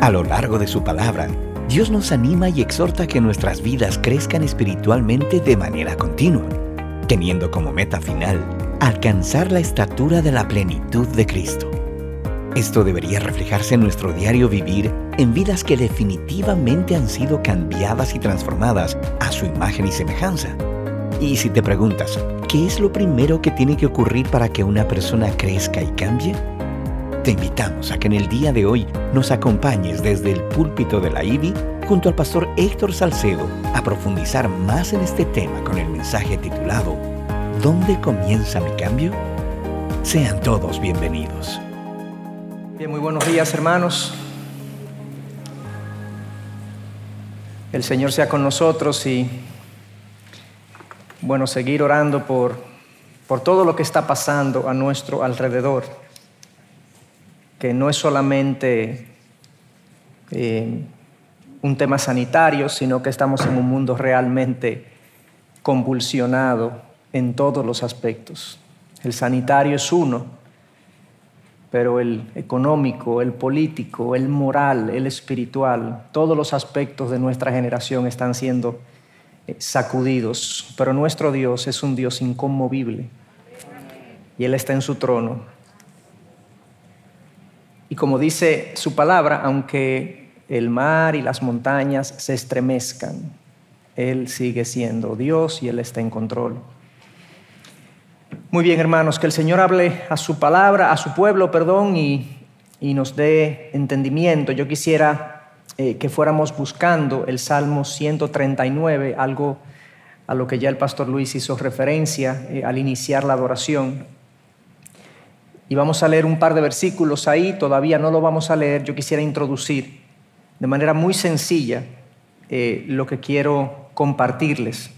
A lo largo de su palabra, Dios nos anima y exhorta que nuestras vidas crezcan espiritualmente de manera continua, teniendo como meta final alcanzar la estatura de la plenitud de Cristo. Esto debería reflejarse en nuestro diario vivir en vidas que definitivamente han sido cambiadas y transformadas a su imagen y semejanza. Y si te preguntas, ¿qué es lo primero que tiene que ocurrir para que una persona crezca y cambie? Te invitamos a que en el día de hoy nos acompañes desde el púlpito de la IBI junto al pastor Héctor Salcedo a profundizar más en este tema con el mensaje titulado ¿Dónde comienza mi cambio? Sean todos bienvenidos. Bien, muy buenos días hermanos. El Señor sea con nosotros y bueno, seguir orando por, por todo lo que está pasando a nuestro alrededor, que no es solamente eh, un tema sanitario, sino que estamos en un mundo realmente convulsionado en todos los aspectos. El sanitario es uno, pero el económico, el político, el moral, el espiritual, todos los aspectos de nuestra generación están siendo eh, sacudidos. Pero nuestro Dios es un Dios inconmovible y Él está en su trono. Y como dice su palabra, aunque el mar y las montañas se estremezcan, Él sigue siendo Dios y Él está en control. Muy bien, hermanos, que el Señor hable a su palabra, a su pueblo, perdón, y, nos dé entendimiento. Yo quisiera eh, que fuéramos buscando el Salmo 139, algo a lo que ya el pastor Luis hizo referencia eh, al iniciar la adoración. Y vamos a leer un par de versículos ahí, todavía no lo vamos a leer, yo quisiera introducir de manera muy sencilla eh, lo que quiero compartirles.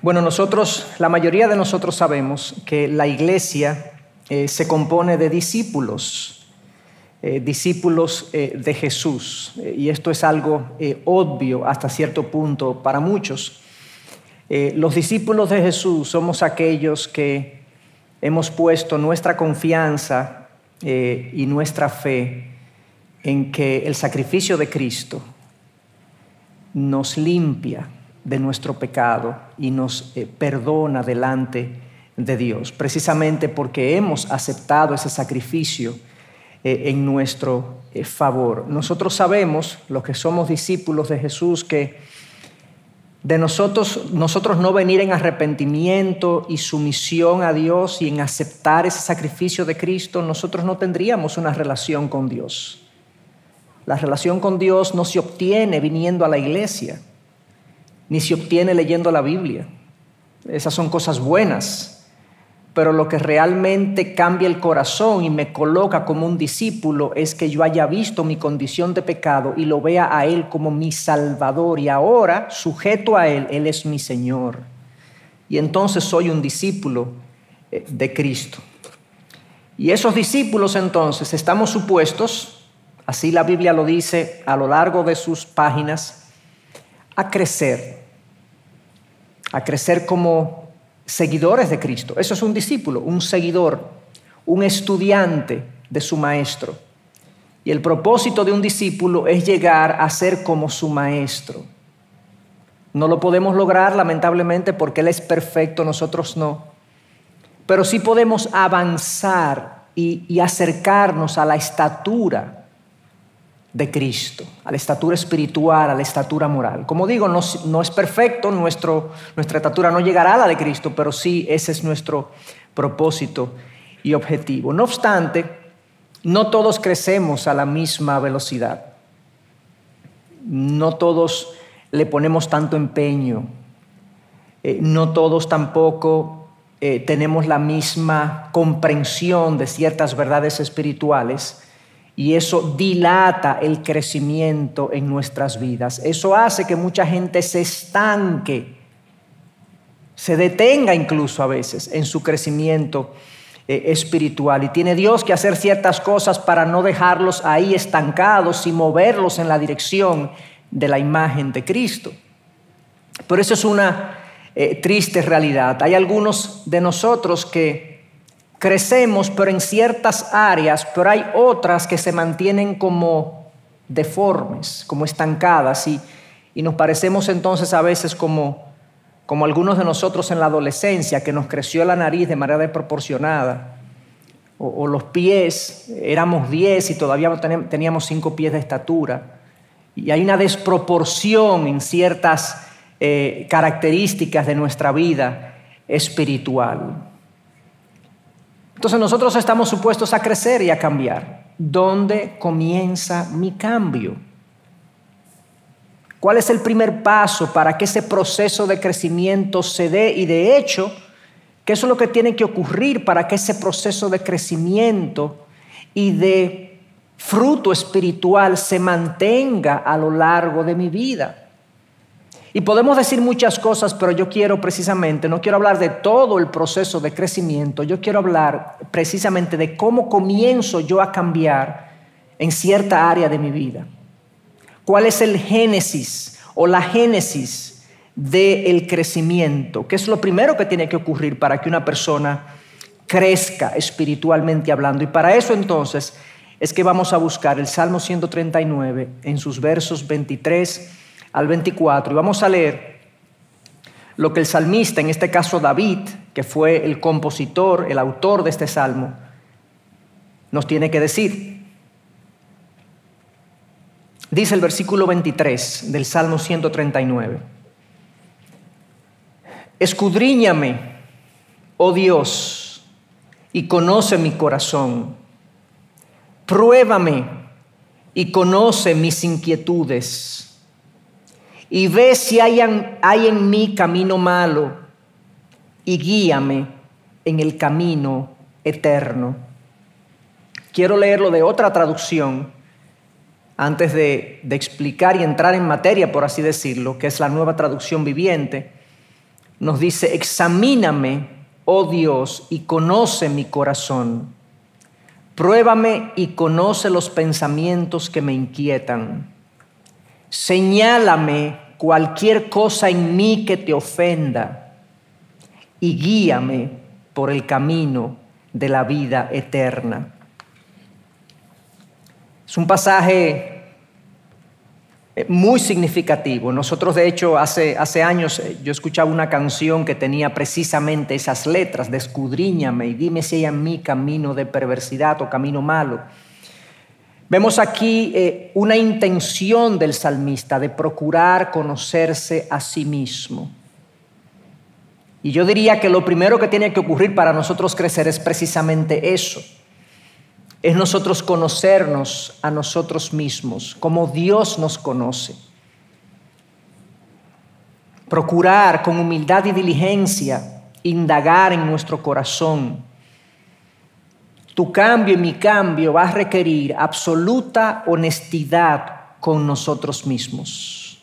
Bueno, nosotros, la mayoría de nosotros sabemos que la iglesia eh, se compone de discípulos, eh, discípulos de Jesús. y esto es algo obvio hasta cierto punto para muchos. Los discípulos de Jesús somos aquellos que hemos puesto nuestra confianza y nuestra fe en que el sacrificio de Cristo nos limpia, de nuestro pecado y nos eh, perdona delante de Dios, precisamente porque hemos aceptado ese sacrificio eh, en nuestro eh, favor. Nosotros sabemos, los que somos discípulos de Jesús, que de nosotros, nosotros no venir en arrepentimiento y sumisión a Dios y en aceptar ese sacrificio de Cristo, nosotros no tendríamos una relación con Dios. La relación con Dios no se obtiene viniendo a la iglesia ni se obtiene leyendo la Biblia. Esas son cosas buenas, pero lo que realmente cambia el corazón y me coloca como un discípulo es que yo haya visto mi condición de pecado y lo vea a Él como mi Salvador y ahora, sujeto a Él, Él es mi Señor. Y entonces soy un discípulo eh, de Cristo. Y esos discípulos entonces estamos supuestos, así la Biblia lo dice a lo largo de sus páginas, a crecer, a crecer como seguidores de Cristo. Eso es un discípulo, un seguidor, un estudiante de su maestro. Y el propósito de un discípulo es llegar a ser como su maestro. No lo podemos lograr, lamentablemente, porque Él es perfecto, nosotros no. Pero sí podemos avanzar y, acercarnos a la estatura de Cristo, a la estatura espiritual, a la estatura moral. Como digo, no, es perfecto, nuestro, nuestra estatura no llegará a la de Cristo, pero sí ese es nuestro propósito y objetivo. No obstante, no todos crecemos a la misma velocidad. No todos le ponemos tanto empeño. Eh, no todos tampoco eh, tenemos la misma comprensión de ciertas verdades espirituales y eso dilata el crecimiento en nuestras vidas. Eso hace que mucha gente se estanque, se detenga incluso a veces en su crecimiento eh, espiritual. Y tiene Dios que hacer ciertas cosas para no dejarlos ahí estancados y moverlos en la dirección de la imagen de Cristo. Pero eso es una eh, triste realidad. Hay algunos de nosotros que crecemos, pero en ciertas áreas, pero hay otras que se mantienen como deformes, como estancadas, y, y nos parecemos entonces a veces como, como algunos de nosotros en la adolescencia, que nos creció la nariz de manera desproporcionada, o, los pies, éramos 10 y todavía teníamos 5 pies de estatura, y hay una desproporción en ciertas eh, características de nuestra vida espiritual. Entonces nosotros estamos supuestos a crecer y a cambiar. ¿Dónde comienza mi cambio? ¿Cuál es el primer paso para que ese proceso de crecimiento se dé? Y de hecho, ¿qué es lo que tiene que ocurrir para que ese proceso de crecimiento y de fruto espiritual se mantenga a lo largo de mi vida? Y podemos decir muchas cosas, pero yo quiero precisamente, no quiero hablar de todo el proceso de crecimiento, yo quiero hablar precisamente de cómo comienzo yo a cambiar en cierta área de mi vida. ¿Cuál es el génesis o la génesis del crecimiento? ¿Qué es lo primero que tiene que ocurrir para que una persona crezca espiritualmente hablando? Y para eso entonces es que vamos a buscar el Salmo 139 en sus versos 23 al 24 y vamos a leer lo que el salmista, en este caso David, que fue el compositor, el autor de este salmo, nos tiene que decir. Dice el versículo 23 del Salmo 139. Escudriñame, oh Dios, y conoce mi corazón. Pruébame y conoce mis inquietudes y ve si hay en, hay en mí camino malo y guíame en el camino eterno. Quiero leerlo de otra traducción antes de, de, explicar y entrar en materia, por así decirlo, que es la nueva traducción viviente. Nos dice, examíname, oh Dios, y conoce mi corazón. Pruébame y conoce los pensamientos que me inquietan Señálame cualquier cosa en mí que te ofenda y guíame por el camino de la vida eterna. Es un pasaje eh, muy significativo. Nosotros, de hecho, hace, hace años eh, yo escuchaba una canción que tenía precisamente esas letras de escudriñame y dime si hay en mí camino de perversidad o camino malo. Vemos aquí eh, una intención del salmista de procurar conocerse a sí mismo. Y yo diría que lo primero que tiene que ocurrir para nosotros crecer es precisamente eso. Es nosotros conocernos a nosotros mismos, como Dios nos conoce. Procurar con humildad y diligencia indagar en nuestro corazón tu cambio y mi cambio va a requerir absoluta honestidad con nosotros mismos.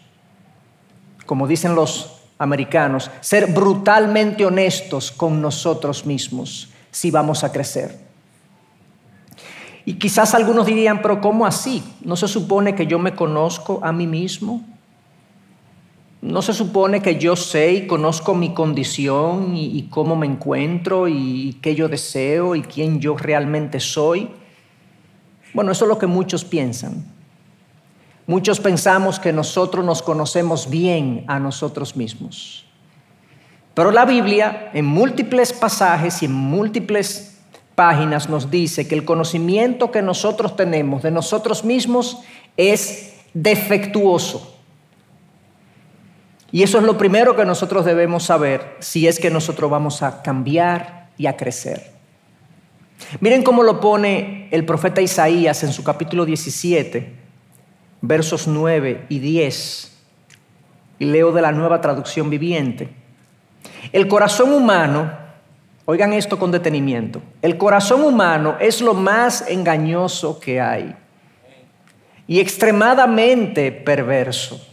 Como dicen los americanos, ser brutalmente honestos con nosotros mismos si vamos a crecer. Y quizás algunos dirían, pero ¿cómo así? ¿No se supone que yo me conozco a mí mismo? ¿No se supone que yo sé y conozco mi condición y, cómo me encuentro y qué yo deseo y quién yo realmente soy? Bueno, eso es lo que muchos piensan. Muchos pensamos que nosotros nos conocemos bien a nosotros mismos. Pero la Biblia en múltiples pasajes y en múltiples páginas nos dice que el conocimiento que nosotros tenemos de nosotros mismos es defectuoso. Y eso es lo primero que nosotros debemos saber si es que nosotros vamos a cambiar y a crecer. Miren cómo lo pone el profeta Isaías en su capítulo 17, versos 9 y 10. Y leo de la nueva traducción viviente. El corazón humano, oigan esto con detenimiento, el corazón humano es lo más engañoso que hay y extremadamente perverso.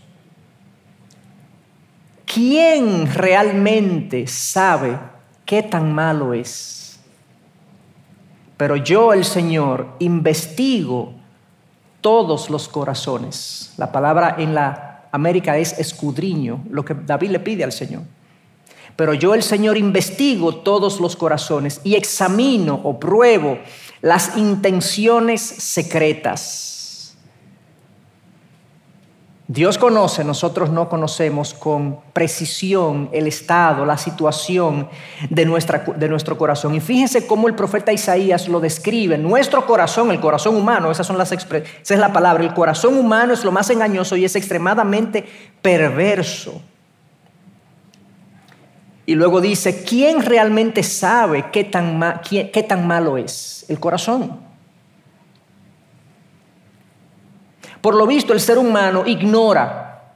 ¿Quién realmente sabe qué tan malo es? Pero yo, el Señor, investigo todos los corazones. La palabra en la América es escudriño, lo que David le pide al Señor. Pero yo el Señor investigo todos los corazones y examino o pruebo las intenciones secretas. Dios conoce, nosotros no conocemos con precisión el estado, la situación de, nuestra, de, nuestro corazón. Y fíjense cómo el profeta Isaías lo describe. Nuestro corazón, el corazón humano, esas son las esa es la palabra. El corazón humano es lo más engañoso y es extremadamente perverso. Y luego dice, ¿quién realmente sabe qué tan, qué tan malo es? El corazón. Por lo visto, el ser humano ignora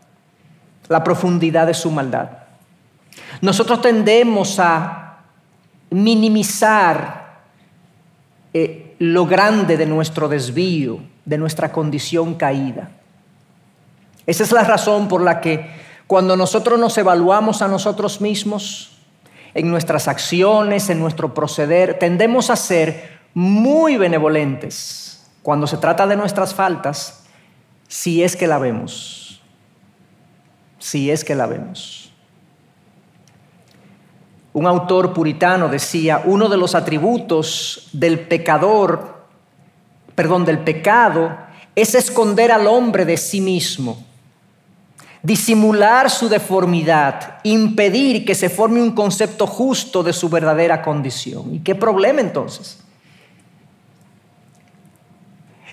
la profundidad de su maldad. Nosotros tendemos a minimizar eh, lo grande de nuestro desvío, de nuestra condición caída. Esa es la razón por la que cuando nosotros nos evaluamos a nosotros mismos, en nuestras acciones, en nuestro proceder, tendemos a ser muy benevolentes cuando se trata de nuestras faltas si es que la vemos, si es que la vemos. Un autor puritano decía, uno de los atributos del pecador, perdón, del pecado, es esconder al hombre de sí mismo, disimular su deformidad, impedir que se forme un concepto justo de su verdadera condición. ¿Y qué problema entonces?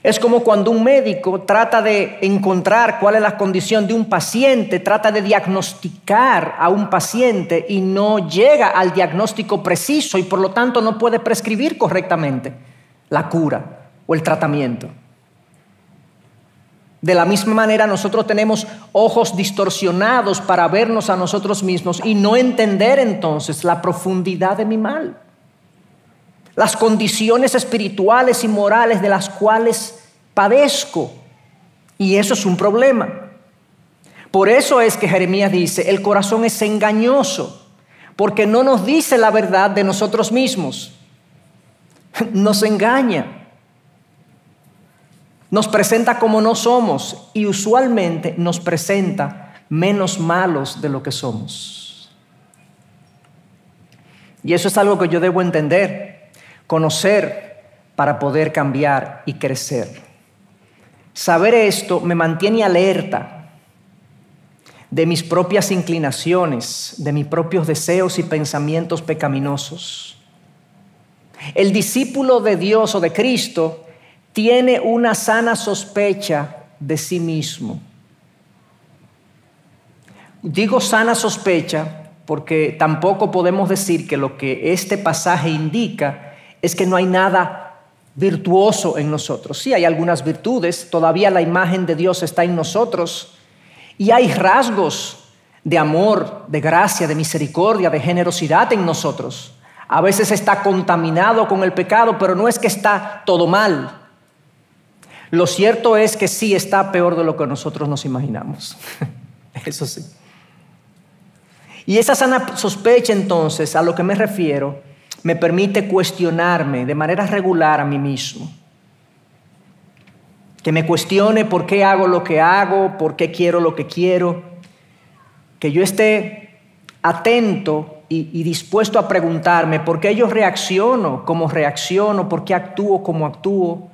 Es como cuando un médico trata de encontrar cuál es la condición de un paciente, trata de diagnosticar a un paciente y no llega al diagnóstico preciso y por lo tanto no puede prescribir correctamente la cura o el tratamiento. De la misma manera nosotros tenemos ojos distorsionados para vernos a nosotros mismos y no entender entonces la profundidad de mi mal las condiciones espirituales y morales de las cuales padezco. Y eso es un problema. Por eso es que Jeremías dice, el corazón es engañoso, porque no nos dice la verdad de nosotros mismos. Nos engaña. Nos presenta como no somos y usualmente nos presenta menos malos de lo que somos. Y eso es algo que yo debo entender conocer para poder cambiar y crecer. Saber esto me mantiene alerta de mis propias inclinaciones, de mis propios deseos y pensamientos pecaminosos. El discípulo de Dios o de Cristo tiene una sana sospecha de sí mismo. Digo sana sospecha porque tampoco podemos decir que lo que este pasaje indica es que no hay nada virtuoso en nosotros. Sí, hay algunas virtudes, todavía la imagen de Dios está en nosotros y hay rasgos de amor, de gracia, de misericordia, de generosidad en nosotros. A veces está contaminado con el pecado, pero no es que está todo mal. Lo cierto es que sí está peor de lo que nosotros nos imaginamos. Eso sí. Y esa sana sospecha entonces, a lo que me refiero, me permite cuestionarme de manera regular a mí mismo. Que me cuestione por qué hago lo que hago, por qué quiero lo que quiero. Que yo esté atento y, dispuesto a preguntarme por qué yo reacciono como reacciono, por qué actúo como actúo.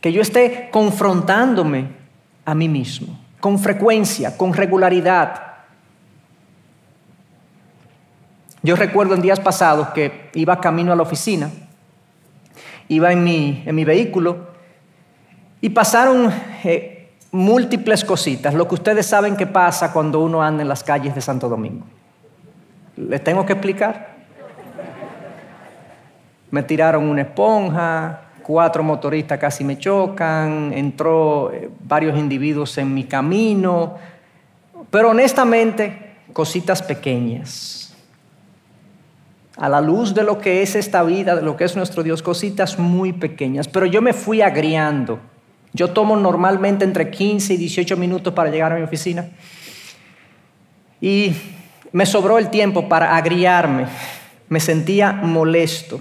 Que yo esté confrontándome a mí mismo, con frecuencia, con regularidad Yo recuerdo en días pasados que iba camino a la oficina, iba en mi, en mi vehículo y pasaron eh, múltiples cositas, lo que ustedes saben que pasa cuando uno anda en las calles de Santo Domingo. ¿Les tengo que explicar? Me tiraron una esponja, cuatro motoristas casi me chocan, entró eh, varios individuos en mi camino, pero honestamente, cositas pequeñas a la luz de lo que es esta vida, de lo que es nuestro Dios, cositas muy pequeñas. Pero yo me fui agriando. Yo tomo normalmente entre 15 y 18 minutos para llegar a mi oficina. Y me sobró el tiempo para agriarme. Me sentía molesto.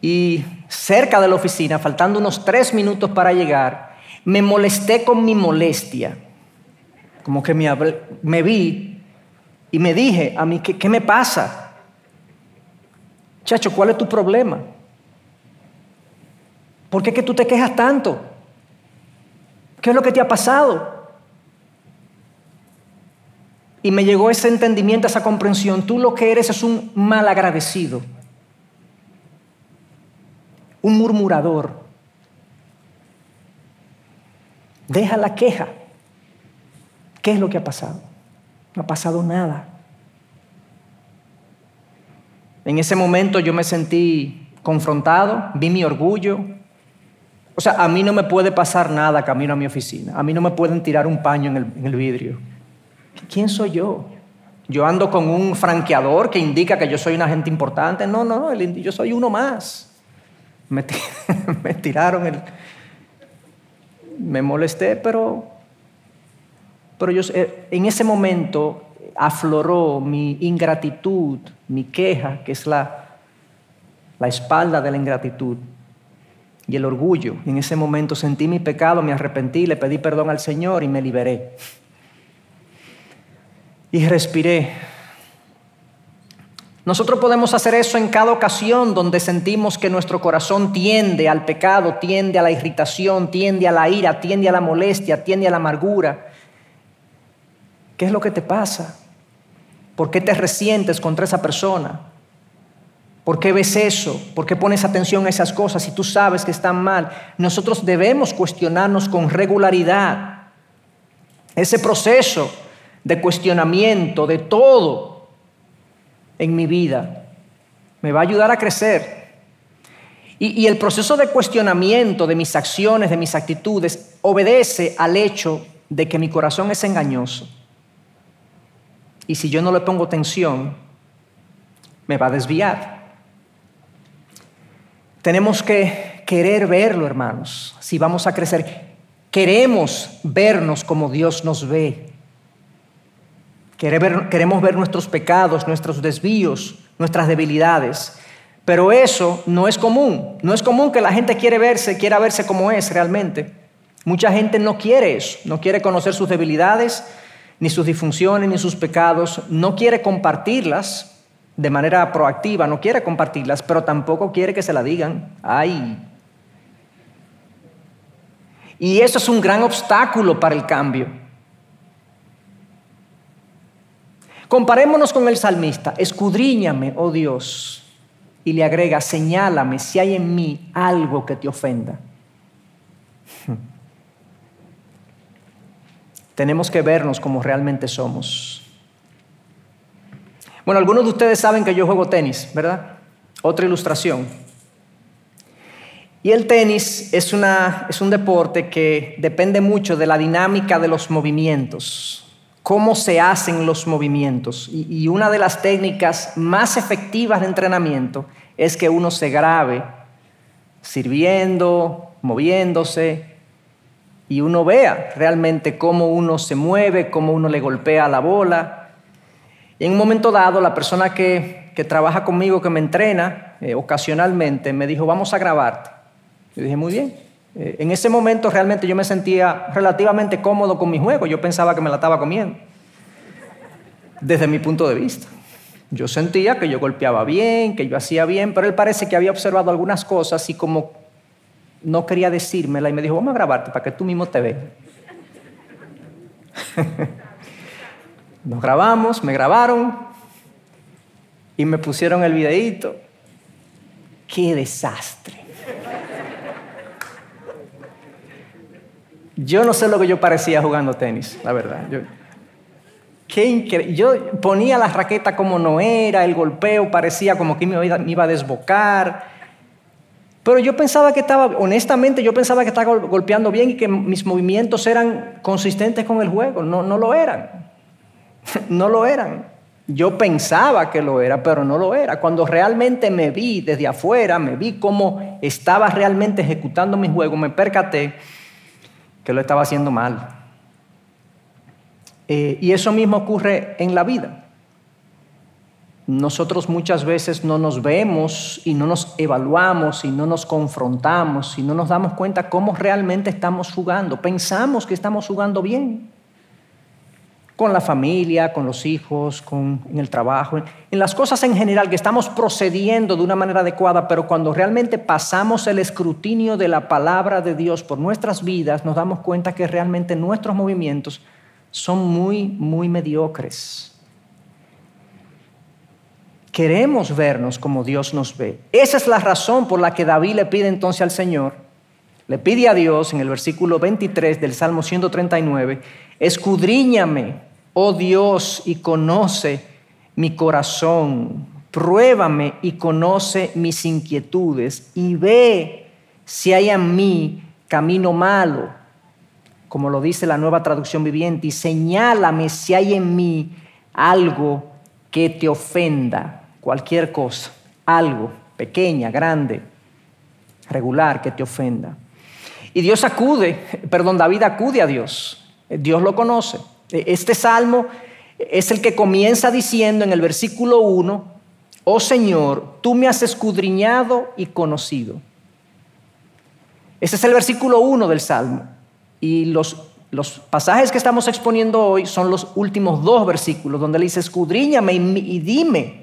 Y cerca de la oficina, faltando unos tres minutos para llegar, me molesté con mi molestia. Como que me, me vi Y me dije a mí, ¿qué, qué me pasa? Chacho, ¿cuál es tu problema? ¿Por qué es que tú te quejas tanto? ¿Qué es lo que te ha pasado? Y me llegó ese entendimiento, esa comprensión. Tú lo que eres es un mal agradecido, un murmurador. Deja la queja. ¿Qué es lo que ha pasado? No ha pasado nada. En ese momento yo me sentí confrontado, vi mi orgullo, o sea, a mí no me puede pasar nada camino a mi oficina. A mí no me pueden tirar un paño en el, vidrio. ¿Quién soy yo? Yo ando con un franqueador que indica que yo soy un agente importante. No, no, yo soy uno más. Me, me tiraron el... Me molesté, pero, pero yo, en ese momento afloró mi ingratitud, mi queja, que es la, la espalda de la ingratitud y el orgullo. En ese momento sentí mi pecado, me arrepentí, le pedí perdón al Señor y me liberé. Y respiré. Nosotros podemos hacer eso en cada ocasión donde sentimos que nuestro corazón tiende al pecado, tiende a la irritación, tiende a la ira, tiende a la molestia, tiende a la amargura. ¿Qué es lo que te pasa? ¿Por qué te resientes contra esa persona? ¿Por qué ves eso? ¿Por qué pones atención a esas cosas si tú sabes que están mal? Nosotros debemos cuestionarnos con regularidad. Ese proceso de cuestionamiento de todo en mi vida me va a ayudar a crecer. Y, el proceso de cuestionamiento de mis acciones, de mis actitudes, obedece al hecho de que mi corazón es engañoso. Y si yo no le pongo atención, me va a desviar. Tenemos que querer verlo, hermanos, si vamos a crecer. Queremos vernos como Dios nos ve. Queremos ver nuestros pecados, nuestros desvíos, nuestras debilidades. Pero eso no es común. No es común que la gente quiere verse, quiera verse como es realmente. Mucha gente no quiere eso, no quiere conocer sus debilidades, ni sus disfunciones, ni sus pecados, no quiere compartirlas de manera proactiva, no quiere compartirlas, pero tampoco quiere que se la digan. Ay. Y eso es un gran obstáculo para el cambio. Comparémonos con el salmista, escudriñame, oh Dios, y le agrega, señálame si hay en mí algo que te ofenda. Tenemos que vernos como realmente somos. Bueno, algunos de ustedes saben que yo juego tenis, ¿verdad? Otra ilustración. Y el tenis es, un deporte que depende mucho de la dinámica de los movimientos, cómo se hacen los movimientos. Y, y una de las técnicas más efectivas de entrenamiento es que uno se grabe sirviendo, moviéndose, y uno vea realmente cómo uno se mueve, cómo uno le golpea la bola, y en un momento dado, la persona que, trabaja conmigo, que me entrena eh, ocasionalmente, me dijo, vamos a grabarte. Yo dije, muy bien. Eh, en ese momento realmente yo me sentía relativamente cómodo con mi juego. Yo pensaba que me la estaba comiendo. Desde mi punto de vista. Yo sentía que yo golpeaba bien, que yo hacía bien, pero él parece que había observado algunas cosas y como no quería decírmela y me dijo, vamos a grabarte para que tú mismo te veas. Nos grabamos, me grabaron y me pusieron el videíto. ¡Qué desastre! Yo no sé lo que yo parecía jugando tenis, la verdad. Yo, qué yo ponía la raqueta como no era, el golpeo parecía como que me iba, a desbocar. Pero yo pensaba que estaba, honestamente, yo pensaba que estaba golpeando bien y que mis movimientos eran consistentes con el juego. No, no lo eran. no lo eran. Yo pensaba que lo era, pero no lo era. Cuando realmente me vi desde afuera, me vi cómo estaba realmente ejecutando mi juego, me percaté que lo estaba haciendo mal. Eh, y eso mismo ocurre en la vida. Nosotros muchas veces no nos vemos y no nos evaluamos y no nos confrontamos y no nos damos cuenta cómo realmente estamos jugando. Pensamos que estamos jugando bien con la familia, con los hijos, con, el trabajo, en las cosas en general, que estamos procediendo de una manera adecuada, pero cuando realmente pasamos el escrutinio de la palabra de Dios por nuestras vidas, nos damos cuenta que realmente nuestros movimientos son muy, muy mediocres. Queremos vernos como Dios nos ve. Esa es la razón por la que David le pide entonces al Señor, le pide a Dios en el versículo 23 del Salmo 139, escudriñame, oh Dios, y conoce mi corazón, pruébame y conoce mis inquietudes y ve si hay en mí camino malo, como lo dice la nueva traducción viviente, y señálame si hay en mí algo que te ofenda cualquier cosa, algo, pequeña, grande, regular, que te ofenda. Y Dios acude, perdón, David acude a Dios. Dios lo conoce. Este salmo es el que comienza diciendo en el versículo 1, oh Señor, tú me has escudriñado y conocido. Ese es el versículo 1 del salmo. Y los, los, pasajes que estamos exponiendo hoy son los últimos dos versículos, donde le dice, escudriñame y dime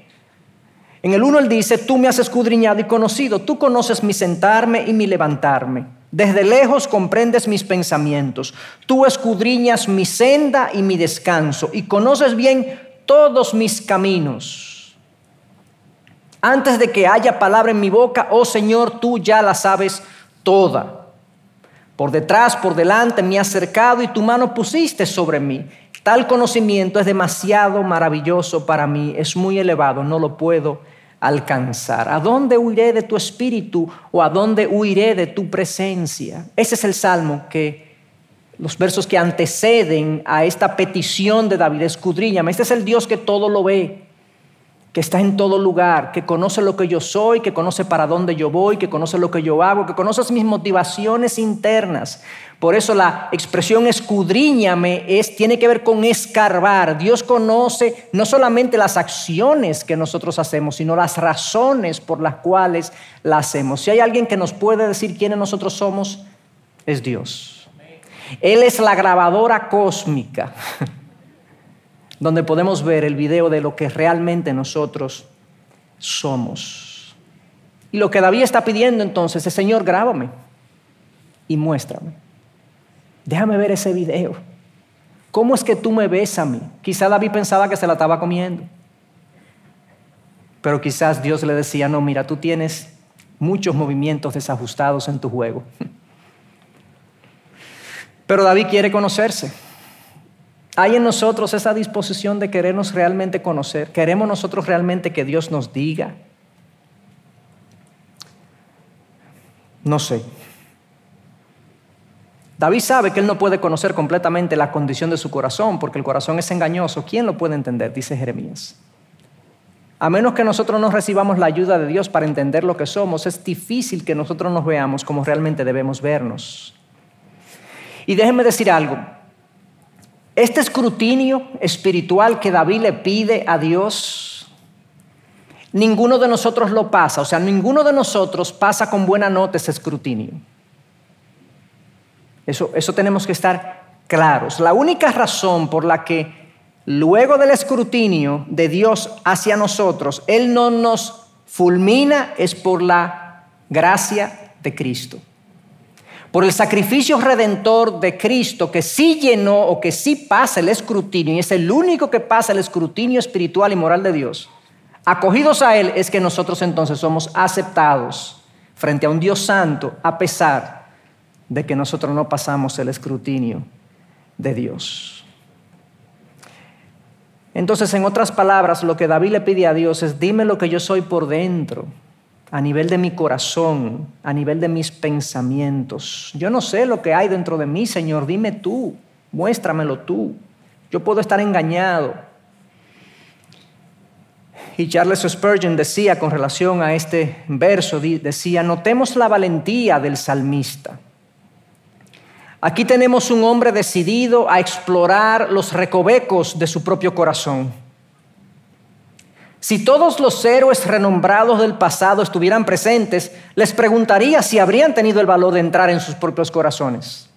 en el uno él dice, tú me has escudriñado y conocido, tú conoces mi sentarme y mi levantarme. Desde lejos comprendes mis pensamientos, tú escudriñas mi senda y mi descanso y conoces bien todos mis caminos. Antes de que haya palabra en mi boca, oh Señor, tú ya la sabes toda. Por detrás, por delante me has acercado y tu mano pusiste sobre mí. Tal conocimiento es demasiado maravilloso para mí, es muy elevado, no lo puedo alcanzar. ¿A dónde huiré de tu espíritu o a dónde huiré de tu presencia? Ese es el salmo que los versos que anteceden a esta petición de David, escudriñame. Este es el Dios que todo lo ve, que está en todo lugar, que conoce lo que yo soy, que conoce para dónde yo voy, que conoce lo que yo hago, que conoce mis motivaciones internas. Por eso la expresión escudriñame es, tiene que ver con escarbar. Dios conoce no solamente las acciones que nosotros hacemos, sino las razones por las cuales las hacemos. Si hay alguien que nos puede decir quiénes nosotros somos, es Dios. Él es la grabadora cósmica donde podemos ver el video de lo que realmente nosotros somos. Y lo que David está pidiendo entonces es, Señor, grábame y muéstrame. Déjame ver ese video. ¿Cómo es que tú me ves a mí? Quizá David pensaba que se la estaba comiendo. Pero quizás Dios le decía, no, mira, tú tienes muchos movimientos desajustados en tu juego. Pero David quiere conocerse. ¿Hay en nosotros esa disposición de querernos realmente conocer? ¿Queremos nosotros realmente que Dios nos diga? No sé. David sabe que él no puede conocer completamente la condición de su corazón porque el corazón es engañoso. ¿Quién lo puede entender? Dice Jeremías. A menos que nosotros no recibamos la ayuda de Dios para entender lo que somos, es difícil que nosotros nos veamos como realmente debemos vernos. Y déjenme decir algo. Este escrutinio espiritual que David le pide a Dios, ninguno de nosotros lo pasa. O sea, ninguno de nosotros pasa con buena nota ese escrutinio. Eso, eso tenemos que estar claros. La única razón por la que luego del escrutinio de Dios hacia nosotros, Él no nos fulmina es por la gracia de Cristo por el sacrificio redentor de Cristo que sí llenó o que sí pasa el escrutinio, y es el único que pasa el escrutinio espiritual y moral de Dios, acogidos a Él es que nosotros entonces somos aceptados frente a un Dios santo a pesar de que nosotros no pasamos el escrutinio de Dios. Entonces, en otras palabras, lo que David le pide a Dios es, dime lo que yo soy por dentro a nivel de mi corazón, a nivel de mis pensamientos. Yo no sé lo que hay dentro de mí, Señor, dime tú, muéstramelo tú. Yo puedo estar engañado. Y Charles Spurgeon decía con relación a este verso, decía, notemos la valentía del salmista. Aquí tenemos un hombre decidido a explorar los recovecos de su propio corazón si todos los héroes renombrados del pasado estuvieran presentes, les preguntaría si habrían tenido el valor de entrar en sus propios corazones.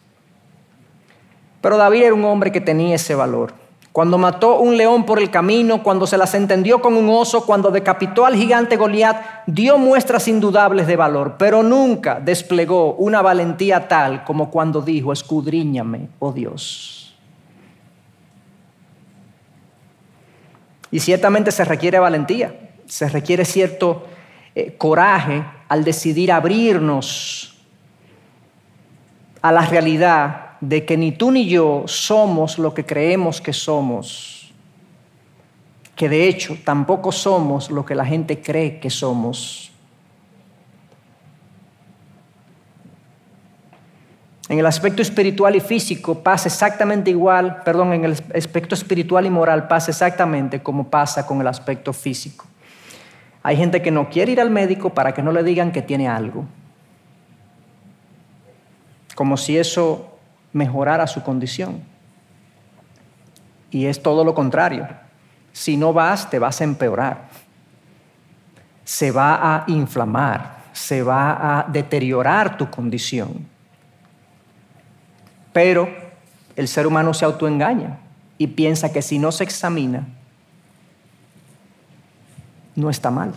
Pero David era un hombre que tenía ese valor. cuando mató un león por el camino, cuando se las entendió con un oso, cuando decapitó al gigante Goliat, dio muestras indudables de valor, pero nunca desplegó una valentía tal como cuando dijo, escudriñame, oh Dios. Y ciertamente se requiere valentía, se requiere cierto eh, coraje al decidir abrirnos a la realidad de que ni tú ni yo somos lo que creemos que somos, que de hecho tampoco somos lo que la gente cree que somos. En el aspecto espiritual y físico pasa exactamente igual, perdón, en el aspecto espiritual y moral pasa exactamente como pasa con el aspecto físico. Hay gente que no quiere ir al médico para que no le digan que tiene algo. Como si eso mejorara su condición. Y es todo lo contrario. Si no vas, te vas a empeorar. Se va a inflamar, se va a deteriorar tu condición. Pero el ser humano se autoengaña y piensa que si no se examina, no está mal.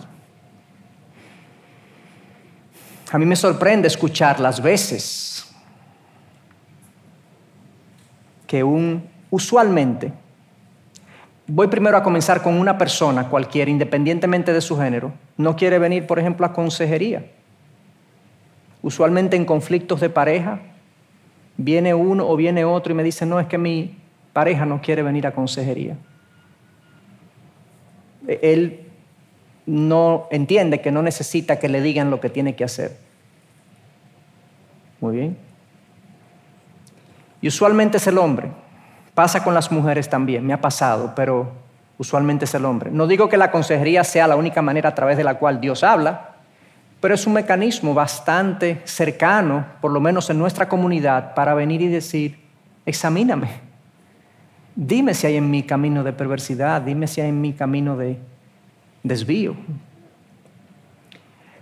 A mí me sorprende escuchar las veces que un, usualmente, voy primero a comenzar con una persona cualquiera, independientemente de su género, no quiere venir, por ejemplo, a consejería. Usualmente en conflictos de pareja, viene uno o viene otro y me dice, no, es que mi pareja no quiere venir a consejería. Él no entiende que no necesita que le digan lo que tiene que hacer. Muy bien. Y usualmente es el hombre. Pasa con las mujeres también, me ha pasado, pero usualmente es el hombre. No digo que la consejería sea la única manera a través de la cual Dios habla, pero es un mecanismo bastante cercano, por lo menos en nuestra comunidad, para venir y decir, examíname. Dime si hay en mi camino de perversidad, dime si hay en mi camino de desvío.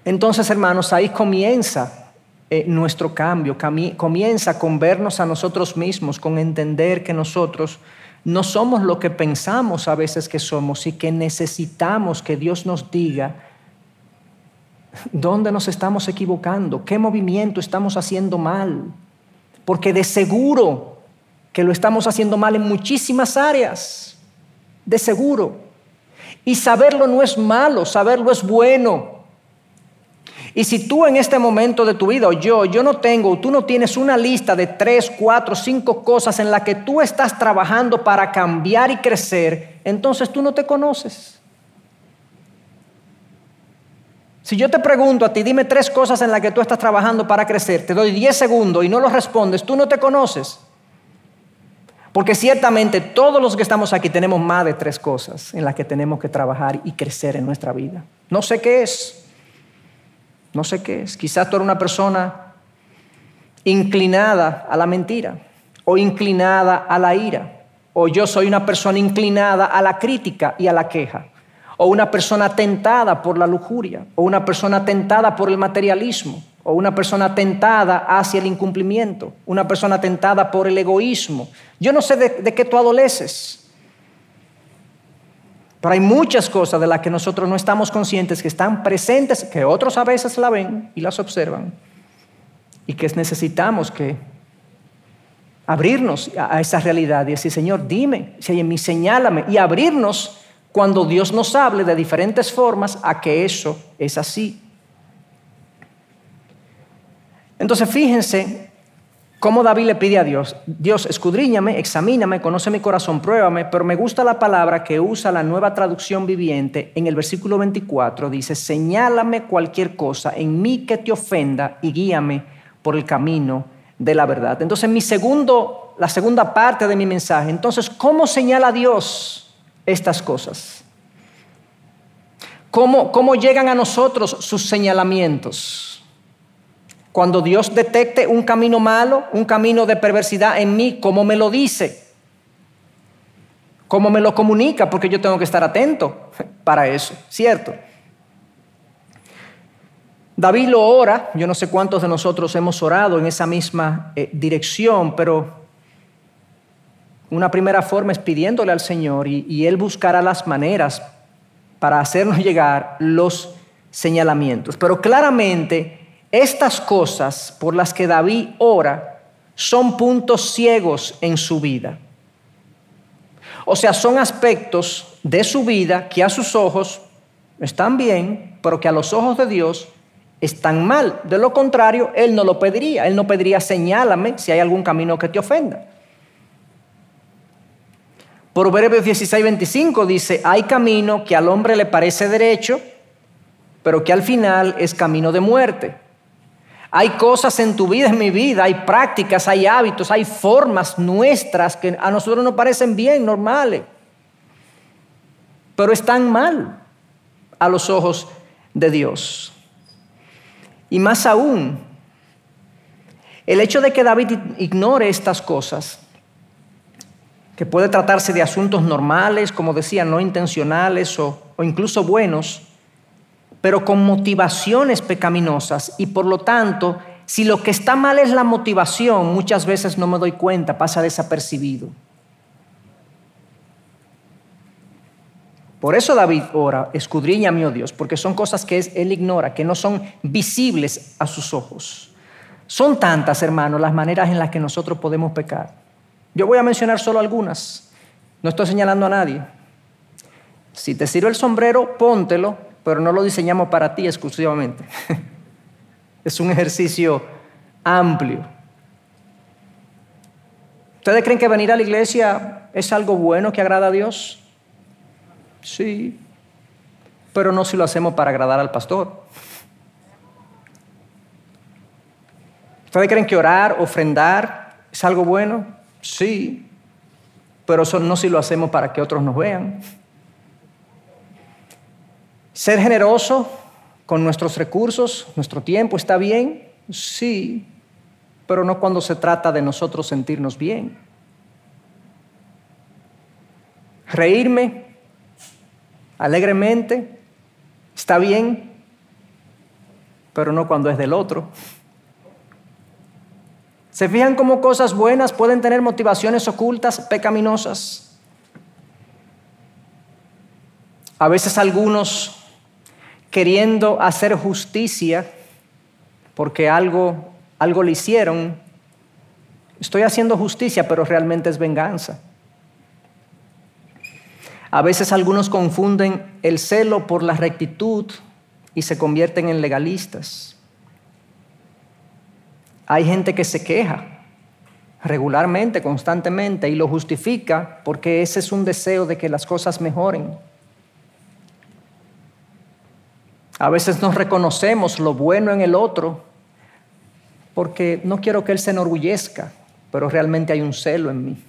Entonces, hermanos, ahí comienza eh, nuestro cambio comienza con vernos a nosotros mismos, con entender que nosotros no somos lo que pensamos a veces que somos y que necesitamos que Dios nos diga dónde nos estamos equivocando, qué movimiento estamos haciendo mal, porque de seguro que lo estamos haciendo mal en muchísimas áreas, de seguro. Y saberlo no es malo, saberlo es bueno. Y si tú en este momento de tu vida, o yo, yo no tengo, tú no tienes una lista de tres, cuatro, cinco cosas en las que tú estás trabajando para cambiar y crecer, entonces tú no te conoces. Si yo te pregunto a ti, dime tres cosas en las que tú estás trabajando para crecer, te doy diez segundos y no los respondes, tú no te conoces. Porque ciertamente todos los que estamos aquí tenemos más de tres cosas en las que tenemos que trabajar y crecer en nuestra vida. No sé qué es. No sé qué es. Quizás tú eres una persona inclinada a la mentira o inclinada a la ira. O yo soy una persona inclinada a la crítica y a la queja. O una persona tentada por la lujuria. O una persona tentada por el materialismo. O una persona tentada hacia el incumplimiento. Una persona tentada por el egoísmo. Yo no sé de, qué tú adoleces. Pero hay muchas cosas de las que nosotros no estamos conscientes, que están presentes, que otros a veces la ven y las observan, y que necesitamos que abrirnos a esa realidad y decir, Señor, dime, si en mí, señálame, y abrirnos cuando Dios nos hable de diferentes formas a que eso es así. Entonces, fíjense ¿Cómo David le pide a Dios? Dios, escudriñame, examíname, conoce mi corazón, pruébame, pero me gusta la palabra que usa la nueva traducción viviente en el versículo 24. Dice, señálame cualquier cosa en mí que te ofenda y guíame por el camino de la verdad. Entonces, mi segundo, la segunda parte de mi mensaje, entonces, ¿cómo señala Dios estas cosas? ¿Cómo, cómo llegan a nosotros sus señalamientos? Cuando Dios detecte un camino malo, un camino de perversidad en mí, ¿cómo me lo dice? ¿Cómo me lo comunica? Porque yo tengo que estar atento para eso, ¿cierto? David lo ora, yo no sé cuántos de nosotros hemos orado en esa misma eh, dirección, pero una primera forma es pidiéndole al Señor y, Él buscará las maneras para hacernos llegar los señalamientos. Pero claramente estas cosas por las que David ora son puntos ciegos en su vida. O sea, son aspectos de su vida que a sus ojos están bien, pero que a los ojos de Dios están mal. De lo contrario, Él no lo pediría. Él no pediría señálame si hay algún camino que te ofenda. Proverbios 16, 25 dice, hay camino que al hombre le parece derecho, pero que al final es camino de muerte. Hay cosas en tu vida, en mi vida, hay prácticas, hay hábitos, hay formas nuestras que a nosotros nos parecen bien, normales, pero están mal a los ojos de Dios. Y más aún, el hecho de que David ignore estas cosas, que puede tratarse de asuntos normales, como decía, no intencionales o, incluso buenos, pero con motivaciones pecaminosas y por lo tanto, si lo que está mal es la motivación, muchas veces no me doy cuenta, pasa desapercibido. Por eso David ora, escudriña mi oh Dios, porque son cosas que él ignora, que no son visibles a sus ojos. Son tantas, hermanos, las maneras en las que nosotros podemos pecar. Yo voy a mencionar solo algunas. No estoy señalando a nadie. Si te sirve el sombrero, póntelo pero no lo diseñamos para ti exclusivamente. es un ejercicio amplio. ¿Ustedes creen que venir a la iglesia es algo bueno que agrada a Dios? Sí, pero no si lo hacemos para agradar al pastor. ¿Ustedes creen que orar, ofrendar es algo bueno? Sí, pero eso no si lo hacemos para que otros nos vean. Ser generoso con nuestros recursos, nuestro tiempo, ¿está bien? Sí, pero no cuando se trata de nosotros sentirnos bien. Reírme alegremente, ¿está bien? Pero no cuando es del otro. ¿Se fijan cómo cosas buenas pueden tener motivaciones ocultas, pecaminosas? A veces algunos queriendo hacer justicia porque algo, algo le hicieron. Estoy haciendo justicia, pero realmente es venganza. A veces algunos confunden el celo por la rectitud y se convierten en legalistas. Hay gente que se queja regularmente, constantemente, y lo justifica porque ese es un deseo de que las cosas mejoren. A veces nos reconocemos lo bueno en el otro porque no quiero que él se enorgullezca, pero realmente hay un celo en mí.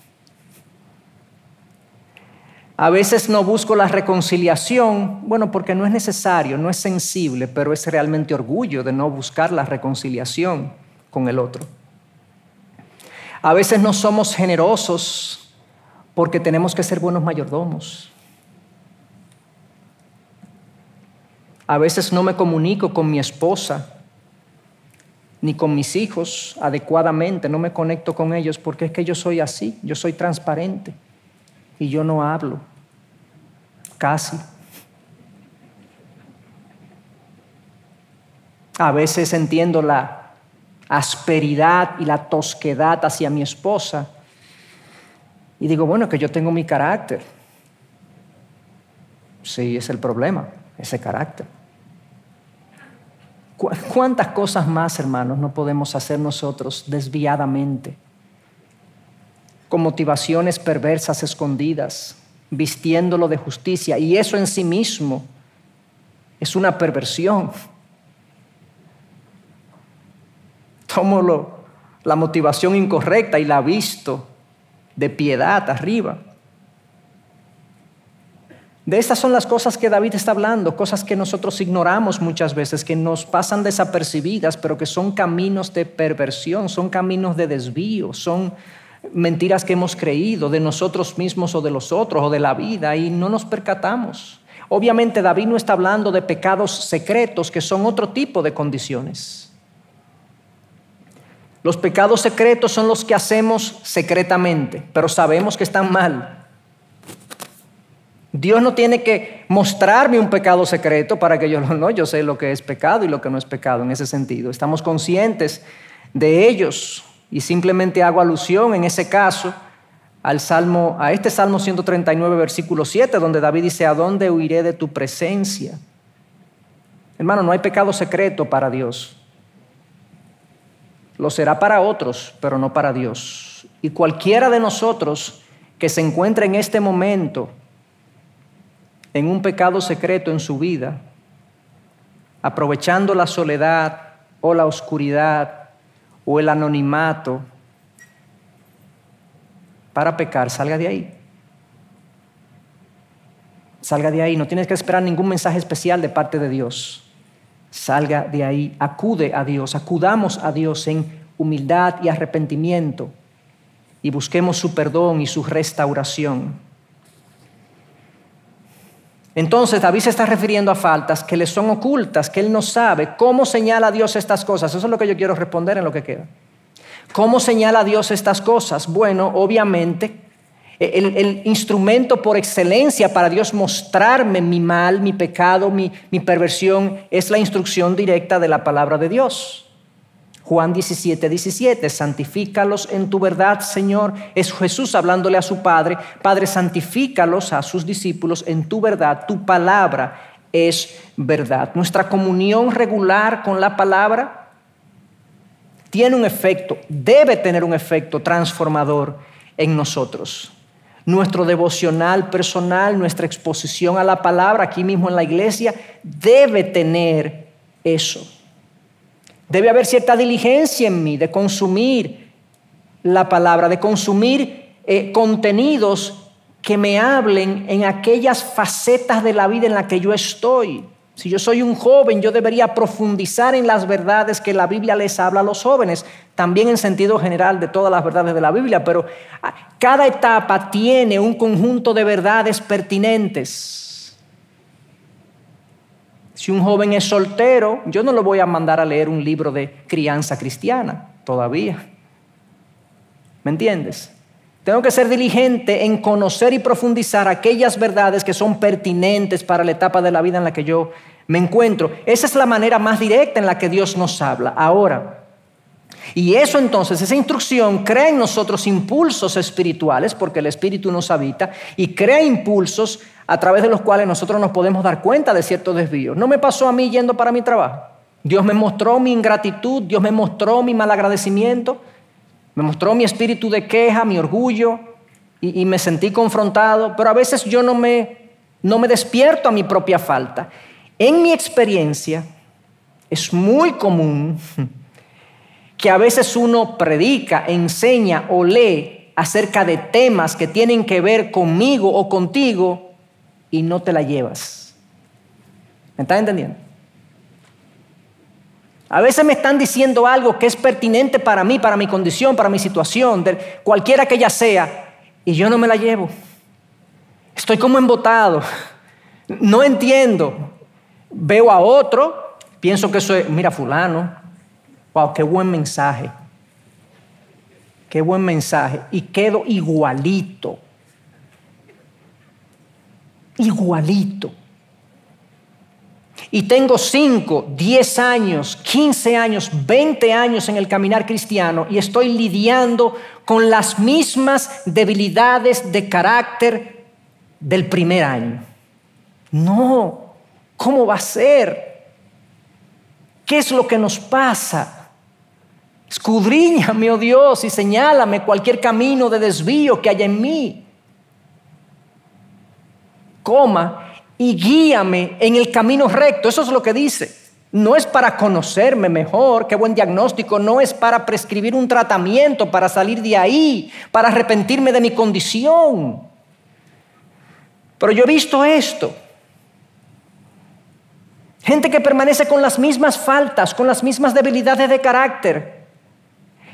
A veces no busco la reconciliación, bueno, porque no es necesario, no es sensible, pero es realmente orgullo de no buscar la reconciliación con el otro. A veces no somos generosos porque tenemos que ser buenos mayordomos. A veces no me comunico con mi esposa ni con mis hijos adecuadamente, no me conecto con ellos porque es que yo soy así, yo soy transparente y yo no hablo, casi. A veces entiendo la asperidad y la tosquedad hacia mi esposa y digo, bueno, que yo tengo mi carácter. Sí, es el problema ese carácter. ¿Cuántas cosas más, hermanos, no podemos hacer nosotros desviadamente? Con motivaciones perversas escondidas, vistiéndolo de justicia. Y eso en sí mismo es una perversión. Tomo la motivación incorrecta y la visto de piedad arriba. De estas son las cosas que David está hablando, cosas que nosotros ignoramos muchas veces, que nos pasan desapercibidas, pero que son caminos de perversión, son caminos de desvío, son mentiras que hemos creído de nosotros mismos o de los otros o de la vida y no nos percatamos. Obviamente David no está hablando de pecados secretos, que son otro tipo de condiciones. Los pecados secretos son los que hacemos secretamente, pero sabemos que están mal. Dios no tiene que mostrarme un pecado secreto para que yo lo no, yo sé lo que es pecado y lo que no es pecado en ese sentido. Estamos conscientes de ellos y simplemente hago alusión en ese caso al salmo a este Salmo 139 versículo 7 donde David dice, "¿A dónde huiré de tu presencia?" Hermano, no hay pecado secreto para Dios. Lo será para otros, pero no para Dios. Y cualquiera de nosotros que se encuentre en este momento en un pecado secreto en su vida, aprovechando la soledad o la oscuridad o el anonimato para pecar, salga de ahí. Salga de ahí, no tienes que esperar ningún mensaje especial de parte de Dios salga de ahí, acude a Dios, acudamos a Dios en humildad y arrepentimiento y busquemos su perdón y su restauración. Entonces David se está refiriendo a faltas que le son ocultas, que él no sabe. ¿Cómo señala Dios estas cosas? Eso es lo que yo quiero responder en lo que queda. ¿Cómo señala Dios estas cosas? Bueno, obviamente el, instrumento por excelencia para Dios mostrarme mi mal, mi pecado, mi, mi perversión, es la instrucción directa de la palabra de Dios. Juan 17, 17, santifícalos en tu verdad, Señor. Es Jesús hablándole a su Padre, Padre, santifícalos a sus discípulos en tu verdad, tu palabra es verdad. Nuestra comunión regular con la palabra tiene un efecto, debe tener un efecto transformador en nosotros nuestro devocional personal, nuestra exposición a la palabra aquí mismo en la iglesia, debe tener eso. Debe haber cierta diligencia en mí de consumir la palabra, de consumir eh, contenidos que me hablen en aquellas facetas de la vida en la que yo estoy. Si yo soy un joven, yo debería profundizar en las verdades que la Biblia les habla a los jóvenes, también en sentido general de todas las verdades de la Biblia, pero ah, cada etapa tiene un conjunto de verdades pertinentes. Si un joven es soltero, yo no lo voy a mandar a leer un libro de crianza cristiana todavía. ¿Me entiendes? Tengo que ser diligente en conocer y profundizar aquellas verdades que son pertinentes para la etapa de la vida en la que yo me encuentro. Esa es la manera más directa en la que Dios nos habla. Ahora, y eso entonces, esa instrucción crea en nosotros impulsos espirituales, porque el Espíritu nos habita, y crea impulsos a través de los cuales nosotros nos podemos dar cuenta de ciertos desvíos. No me pasó a mí yendo para mi trabajo. Dios me mostró mi ingratitud, Dios me mostró mi malagradecimiento. Me mostró mi espíritu de queja, mi orgullo, y, me sentí confrontado, pero a veces yo no me, no me despierto a mi propia falta. En mi experiencia es muy común que a veces uno predica, enseña o lee acerca de temas que tienen que ver conmigo o contigo y no te la llevas. ¿Me estás entendiendo? A veces me están diciendo algo que es pertinente para mí, para mi condición, para mi situación, cualquiera que ella sea, y yo no me la llevo. Estoy como embotado. No entiendo. Veo a otro, pienso que eso es, mira fulano, wow, qué buen mensaje. Qué buen mensaje. Y quedo igualito. Igualito y tengo 5, 10 años, 15 años, 20 años en el caminar cristiano y estoy lidiando con las mismas debilidades de carácter del primer año. No, ¿cómo va a ser? ¿Qué es lo que nos pasa? Escudriñame, oh Dios, y señálame cualquier camino de desvío que haya en mí. Coma, y guíame en el camino recto. Eso es lo que dice. No es para conocerme mejor, qué buen diagnóstico, no es para prescribir un tratamiento, para salir de ahí, para arrepentirme de mi condición. Pero yo he visto esto. Gente que permanece con las mismas faltas, con las mismas debilidades de carácter,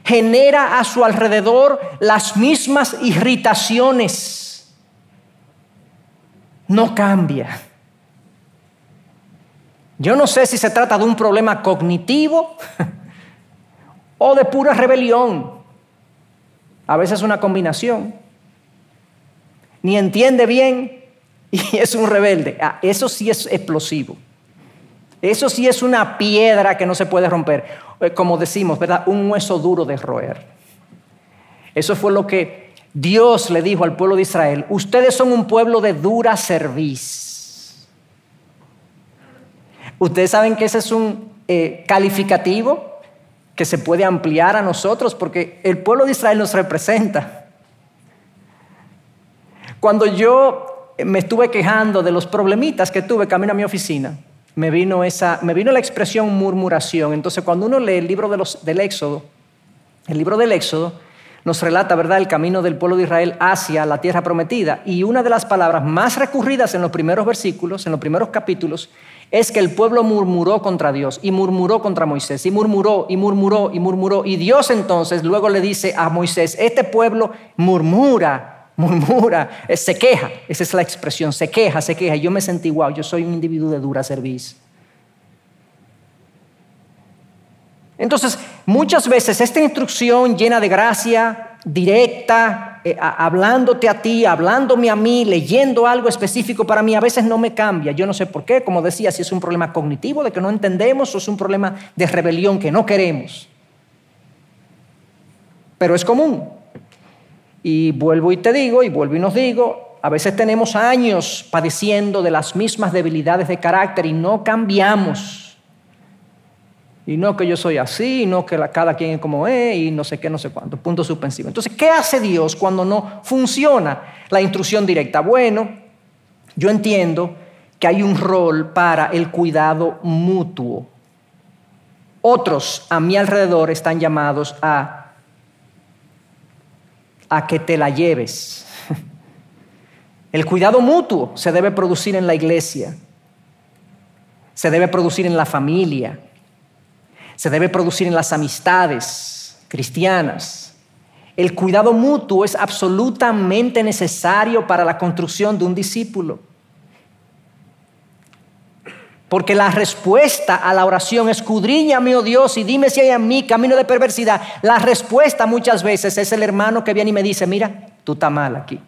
genera a su alrededor las mismas irritaciones no cambia. Yo no sé si se trata de un problema cognitivo o de pura rebelión. A veces una combinación. Ni entiende bien y es un rebelde. Ah, eso sí es explosivo. Eso sí es una piedra que no se puede romper. Eh, como decimos, ¿verdad? Un hueso duro de roer. Eso fue lo que Dios le dijo al pueblo de Israel. Ustedes son un pueblo de dura cerviz. Ustedes saben que ese es un eh, calificativo que se puede ampliar a nosotros porque el pueblo de Israel nos representa. Cuando yo me estuve quejando de los problemitas que tuve camino a mi oficina, me vino, esa, me vino la expresión murmuración. Entonces, cuando uno lee el libro de los, del Éxodo, el libro del Éxodo nos relata, ¿verdad?, el camino del pueblo de Israel hacia la tierra prometida. Y una de las palabras más recurridas en los primeros versículos, en los primeros capítulos, es que el pueblo murmuró contra Dios y murmuró contra Moisés y murmuró y murmuró y murmuró. Y Dios entonces luego le dice a Moisés, este pueblo murmura, murmura, eh, se queja. Esa es la expresión, se queja, se queja. Yo me sentí, wow, yo soy un individuo de dura servicio. Entonces, muchas veces esta instrucción llena de gracia, directa, eh, hablándote a ti, hablándome a mí, leyendo algo específico para mí, a veces no me cambia. Yo no sé por qué, como decía, si es un problema cognitivo de que no entendemos o es un problema de rebelión que no queremos. Pero es común. Y vuelvo y te digo, y vuelvo y nos digo, a veces tenemos años padeciendo de las mismas debilidades de carácter y no cambiamos. Y no que yo soy así, y no que cada quien es como es, y no sé qué, no sé cuánto. Punto suspensivo. Entonces, ¿qué hace Dios cuando no funciona la instrucción directa? Bueno, yo entiendo que hay un rol para el cuidado mutuo. Otros a mi alrededor están llamados a, a que te la lleves. El cuidado mutuo se debe producir en la iglesia, se debe producir en la familia, se debe producir en las amistades cristianas. El cuidado mutuo es absolutamente necesario para la construcción de un discípulo. Porque la respuesta a la oración, escudriñame, oh Dios, y dime si hay en mí camino de perversidad. La respuesta muchas veces es el hermano que viene y me dice, mira, tú estás mal aquí.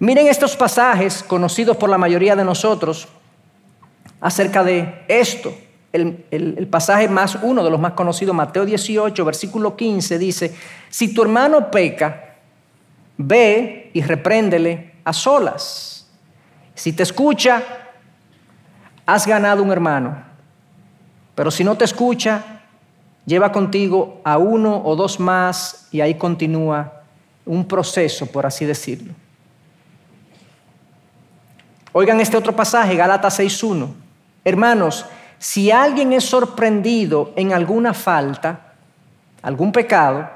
Miren estos pasajes conocidos por la mayoría de nosotros acerca de esto. El, pasaje más, uno de los más conocidos, Mateo 18, versículo 15, dice, si tu hermano peca, ve y repréndele a solas. Si te escucha, has ganado un hermano. Pero si no te escucha, lleva contigo a uno o dos más y ahí continúa un proceso, por así decirlo. Oigan este otro pasaje, Gálatas 6.1. Hermanos, si alguien es sorprendido en alguna falta, algún pecado,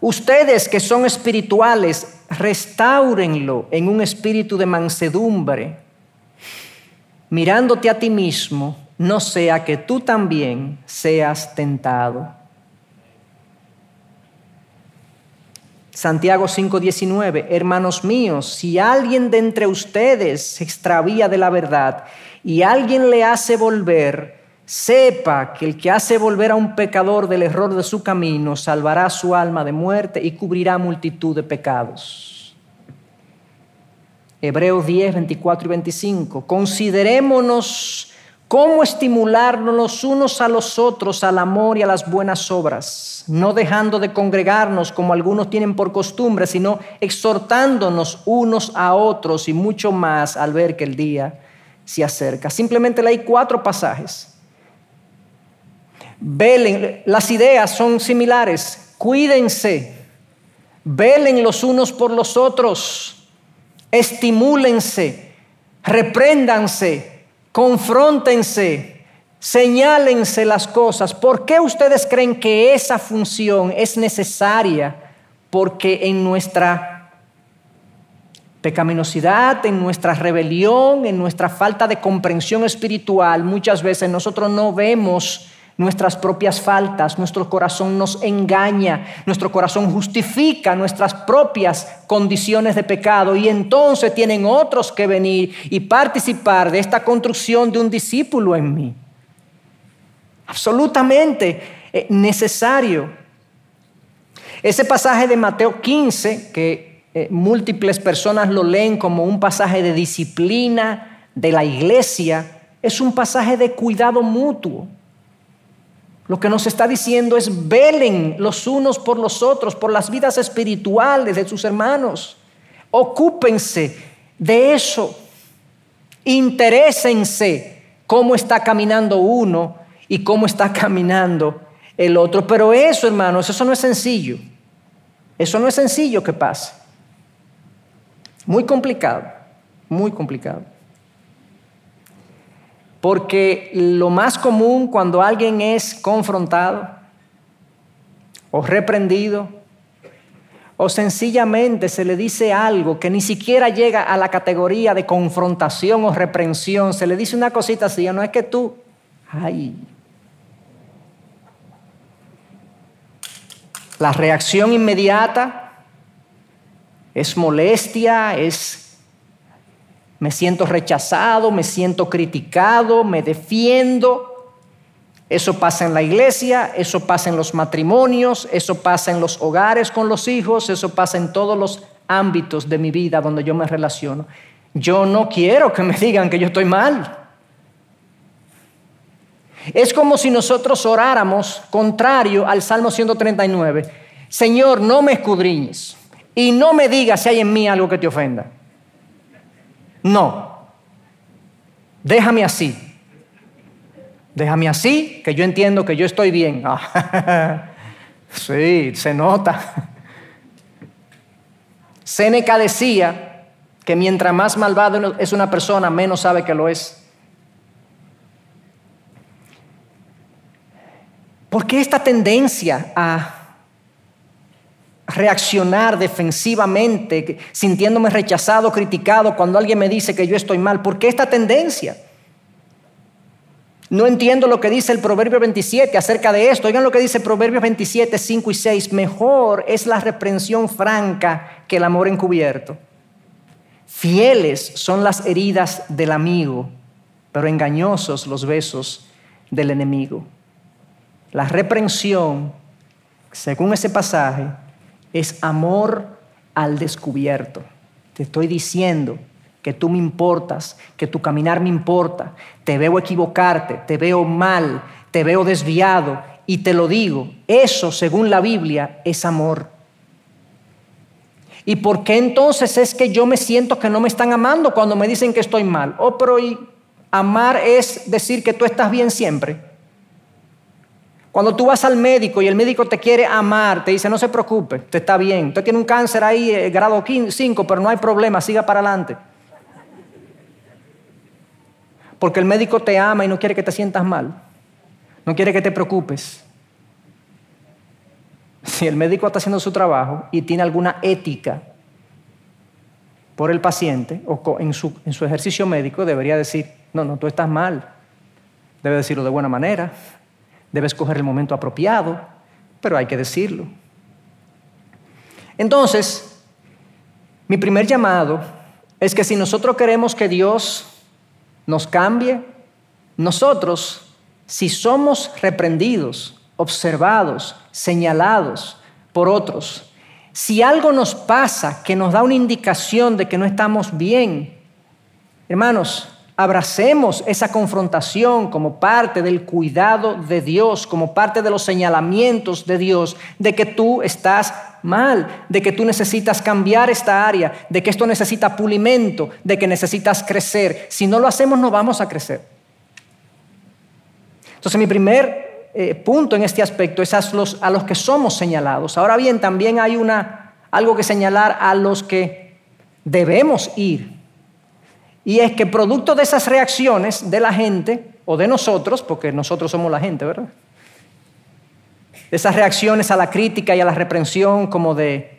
ustedes que son espirituales, restáurenlo en un espíritu de mansedumbre, mirándote a ti mismo, no sea que tú también seas tentado. Santiago 5:19, hermanos míos, si alguien de entre ustedes se extravía de la verdad y alguien le hace volver, sepa que el que hace volver a un pecador del error de su camino salvará su alma de muerte y cubrirá multitud de pecados. Hebreos 10, 24 y 25. Considerémonos cómo estimularnos los unos a los otros al amor y a las buenas obras, no dejando de congregarnos como algunos tienen por costumbre, sino exhortándonos unos a otros y mucho más al ver que el día se acerca. Simplemente leí cuatro pasajes. Velen, las ideas son similares, cuídense, velen los unos por los otros, estimúlense, repréndanse confróntense, señálense las cosas. ¿Por qué ustedes creen que esa función es necesaria? Porque en nuestra pecaminosidad, en nuestra rebelión, en nuestra falta de comprensión espiritual, muchas veces nosotros no vemos nuestras propias faltas, nuestro corazón nos engaña, nuestro corazón justifica nuestras propias condiciones de pecado y entonces tienen otros que venir y participar de esta construcción de un discípulo en mí. absolutamente eh, necesario. Ese pasaje de Mateo 15, que eh, múltiples personas lo leen como un pasaje de disciplina de la iglesia, es un pasaje de cuidado mutuo. Lo que nos está diciendo es velen los unos por los otros, por las vidas espirituales de sus hermanos. Ocúpense de eso. Interésense cómo está caminando uno y cómo está caminando el otro. Pero eso, hermanos, eso no es sencillo. Eso no es sencillo que pase. Muy complicado, muy complicado. Porque lo más común cuando alguien es confrontado o reprendido o sencillamente se le dice algo que ni siquiera llega a la categoría de confrontación o reprensión, se le dice una cosita así, no es que tú, ay, la reacción inmediata es molestia, es me siento rechazado, me siento criticado, me defiendo. Eso pasa en la iglesia, eso pasa en los matrimonios, eso pasa en los hogares con los hijos, eso pasa en todos los ámbitos de mi vida donde yo me relaciono. Yo no quiero que me digan que yo estoy mal. Es como si nosotros oráramos contrario al Salmo 139. Señor, no me escudriñes y no me digas si hay en mí algo que te ofenda. No. Déjame así. Déjame así, que yo entiendo que yo estoy bien. sí, se nota. Seneca decía que mientras más malvado es una persona, menos sabe que lo es. ¿Por qué esta tendencia a reaccionar defensivamente, sintiéndome rechazado, criticado cuando alguien me dice que yo estoy mal. ¿Por qué esta tendencia? No entiendo lo que dice el Proverbio 27 acerca de esto. Oigan lo que dice Proverbios 27, 5 y 6. Mejor es la reprensión franca que el amor encubierto. Fieles son las heridas del amigo, pero engañosos los besos del enemigo. La reprensión, según ese pasaje, es amor al descubierto. Te estoy diciendo que tú me importas, que tu caminar me importa, te veo equivocarte, te veo mal, te veo desviado y te lo digo. Eso, según la Biblia, es amor. ¿Y por qué entonces es que yo me siento que no me están amando cuando me dicen que estoy mal? Oh, pero amar es decir que tú estás bien siempre. Cuando tú vas al médico y el médico te quiere amar, te dice, no se preocupe, usted está bien, usted tiene un cáncer ahí, eh, grado 5, pero no hay problema, siga para adelante. Porque el médico te ama y no quiere que te sientas mal, no quiere que te preocupes. Si el médico está haciendo su trabajo y tiene alguna ética por el paciente o en su, en su ejercicio médico, debería decir, no, no, tú estás mal. Debe decirlo de buena manera Debes escoger el momento apropiado, pero hay que decirlo. Entonces, mi primer llamado es que si nosotros queremos que Dios nos cambie, nosotros, si somos reprendidos, observados, señalados por otros, si algo nos pasa que nos da una indicación de que no estamos bien, hermanos, Abracemos esa confrontación como parte del cuidado de Dios, como parte de los señalamientos de Dios, de que tú estás mal, de que tú necesitas cambiar esta área, de que esto necesita pulimento, de que necesitas crecer. Si no lo hacemos, no vamos a crecer. Entonces mi primer eh, punto en este aspecto es a los, a los que somos señalados. Ahora bien, también hay una, algo que señalar a los que debemos ir y es que producto de esas reacciones de la gente, o de nosotros, porque nosotros somos la gente, ¿verdad? esas reacciones a la crítica y a la reprensión como de,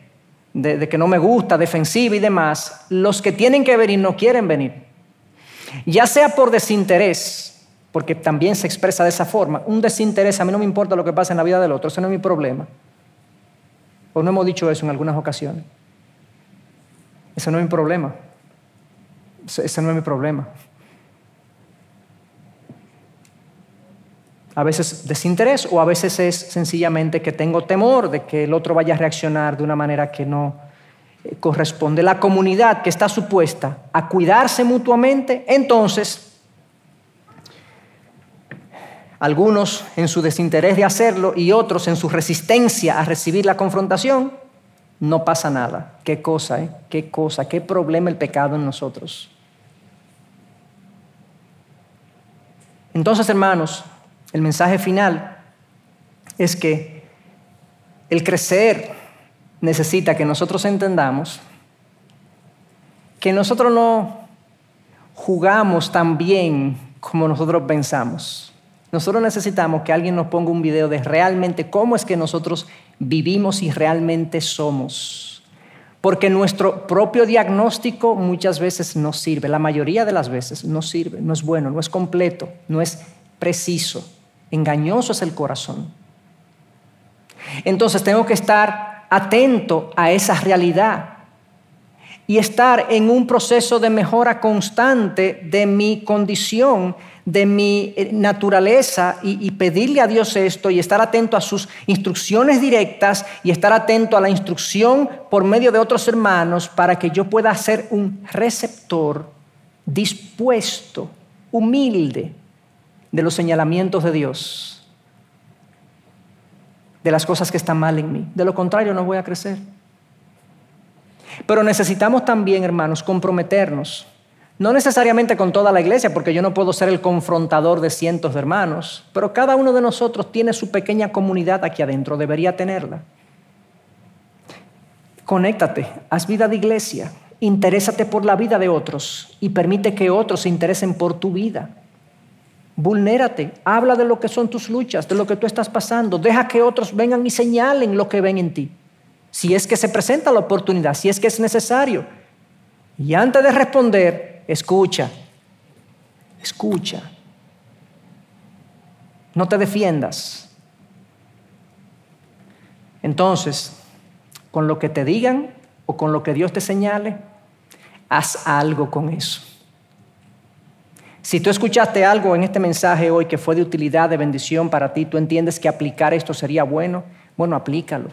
de, que no me gusta, defensiva y demás, los que tienen que venir no quieren venir. Ya sea por desinterés, porque también se expresa de esa forma, un desinterés, a mí no me importa lo que pasa en la vida del otro, ese no es mi problema. O no hemos dicho eso en algunas ocasiones. Ese no es mi problema. Ese no es mi problema. A veces desinterés o a veces es sencillamente que tengo temor de que el otro vaya a reaccionar de una manera que no eh, corresponde. La comunidad que está supuesta a cuidarse mutuamente, entonces algunos en su desinterés de hacerlo y otros en su resistencia a recibir la confrontación, no pasa nada. Qué cosa, ¿eh? Qué cosa, qué problema el pecado en nosotros. Entonces, hermanos, el mensaje final es que el crecer necesita que nosotros entendamos que nosotros no jugamos tan bien como nosotros pensamos. Nosotros necesitamos que alguien nos ponga un video de realmente cómo es que nosotros vivimos y realmente somos. Porque nuestro propio diagnóstico muchas veces no sirve, la mayoría de las veces no sirve, no es bueno, no es completo, no es preciso. Engañoso es el corazón. Entonces tengo que estar atento a esa realidad y estar en un proceso de mejora constante de mi condición de mi eh, naturaleza y, pedirle a Dios esto y estar atento a sus instrucciones directas y estar atento a la instrucción por medio de otros hermanos para que yo pueda ser un receptor dispuesto, humilde de los señalamientos de Dios, de las cosas que están mal en mí. De lo contrario, no voy a crecer. Pero necesitamos también, hermanos, comprometernos no necesariamente con toda la iglesia, porque yo no puedo ser el confrontador de cientos de hermanos, pero cada uno de nosotros tiene su pequeña comunidad aquí adentro, debería tenerla. Conéctate, haz vida de iglesia, interésate por la vida de otros y permite que otros se interesen por tu vida. Vulnérate, habla de lo que son tus luchas, de lo que tú estás pasando, deja que otros vengan y señalen lo que ven en ti. Si es que se presenta la oportunidad, si es que es necesario. Y antes de responder, escucha, escucha. No te defiendas. Entonces, con lo que te digan o con lo que Dios te señale, haz algo con eso. Si tú escuchaste algo en este mensaje hoy que fue de utilidad, de bendición para ti, tú entiendes que aplicar esto sería bueno, bueno, aplícalo.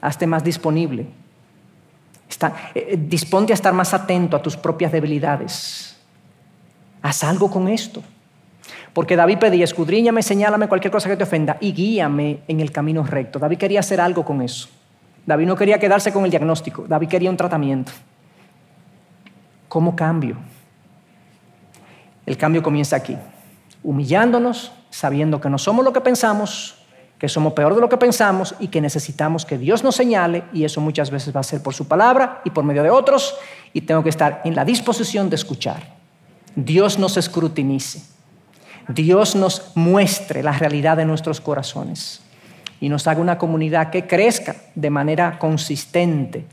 Hazte más disponible. Está, eh, eh, disponte a estar más atento a tus propias debilidades. Haz algo con esto. Porque David pedía, escudriñame, señálame cualquier cosa que te ofenda y guíame en el camino recto. David quería hacer algo con eso. David no quería quedarse con el diagnóstico, David quería un tratamiento. ¿Cómo cambio? El cambio comienza aquí, humillándonos, sabiendo que no somos lo que pensamos, que somos peor de lo que pensamos y que necesitamos que Dios nos señale y eso muchas veces va a ser por su palabra y por medio de otros y tengo que estar en la disposición de escuchar. Dios nos escrutinice, Dios nos muestre la realidad de nuestros corazones y nos haga una comunidad que crezca de manera consistente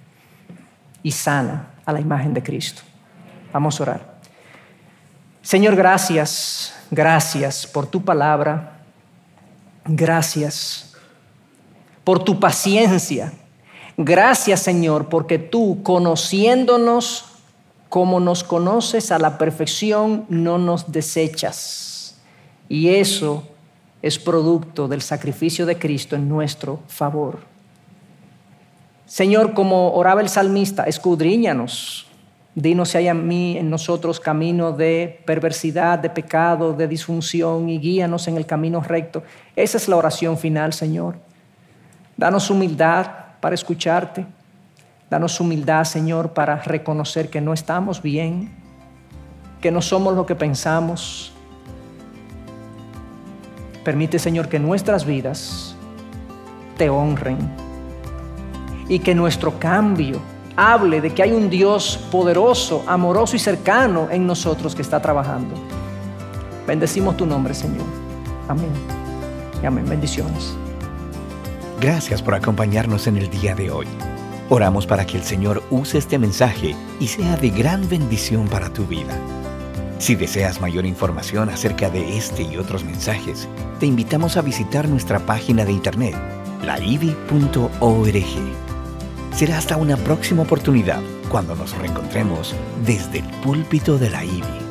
y sana a la imagen de Cristo. Vamos a orar. Señor, gracias, gracias por tu palabra. Gracias por tu paciencia. Gracias Señor, porque tú, conociéndonos como nos conoces a la perfección, no nos desechas. Y eso es producto del sacrificio de Cristo en nuestro favor. Señor, como oraba el salmista, escudriñanos, Dinos si hay en mí, en nosotros, camino de perversidad, de pecado, de disfunción y guíanos en el camino recto. Esa es la oración final, Señor. Danos humildad para escucharte. Danos humildad, Señor, para reconocer que no estamos bien, que no somos lo que pensamos. Permite, Señor, que nuestras vidas te honren y que nuestro cambio hable de que hay un Dios poderoso, amoroso y cercano en nosotros que está trabajando. Bendecimos tu nombre, Señor. Amén. Y amén. Bendiciones. Gracias por acompañarnos en el día de hoy. Oramos para que el Señor use este mensaje y sea de gran bendición para tu vida. Si deseas mayor información acerca de este y otros mensajes, te invitamos a visitar nuestra página de internet, laivi.org. Será hasta una próxima oportunidad cuando nos reencontremos desde el púlpito de la IBI.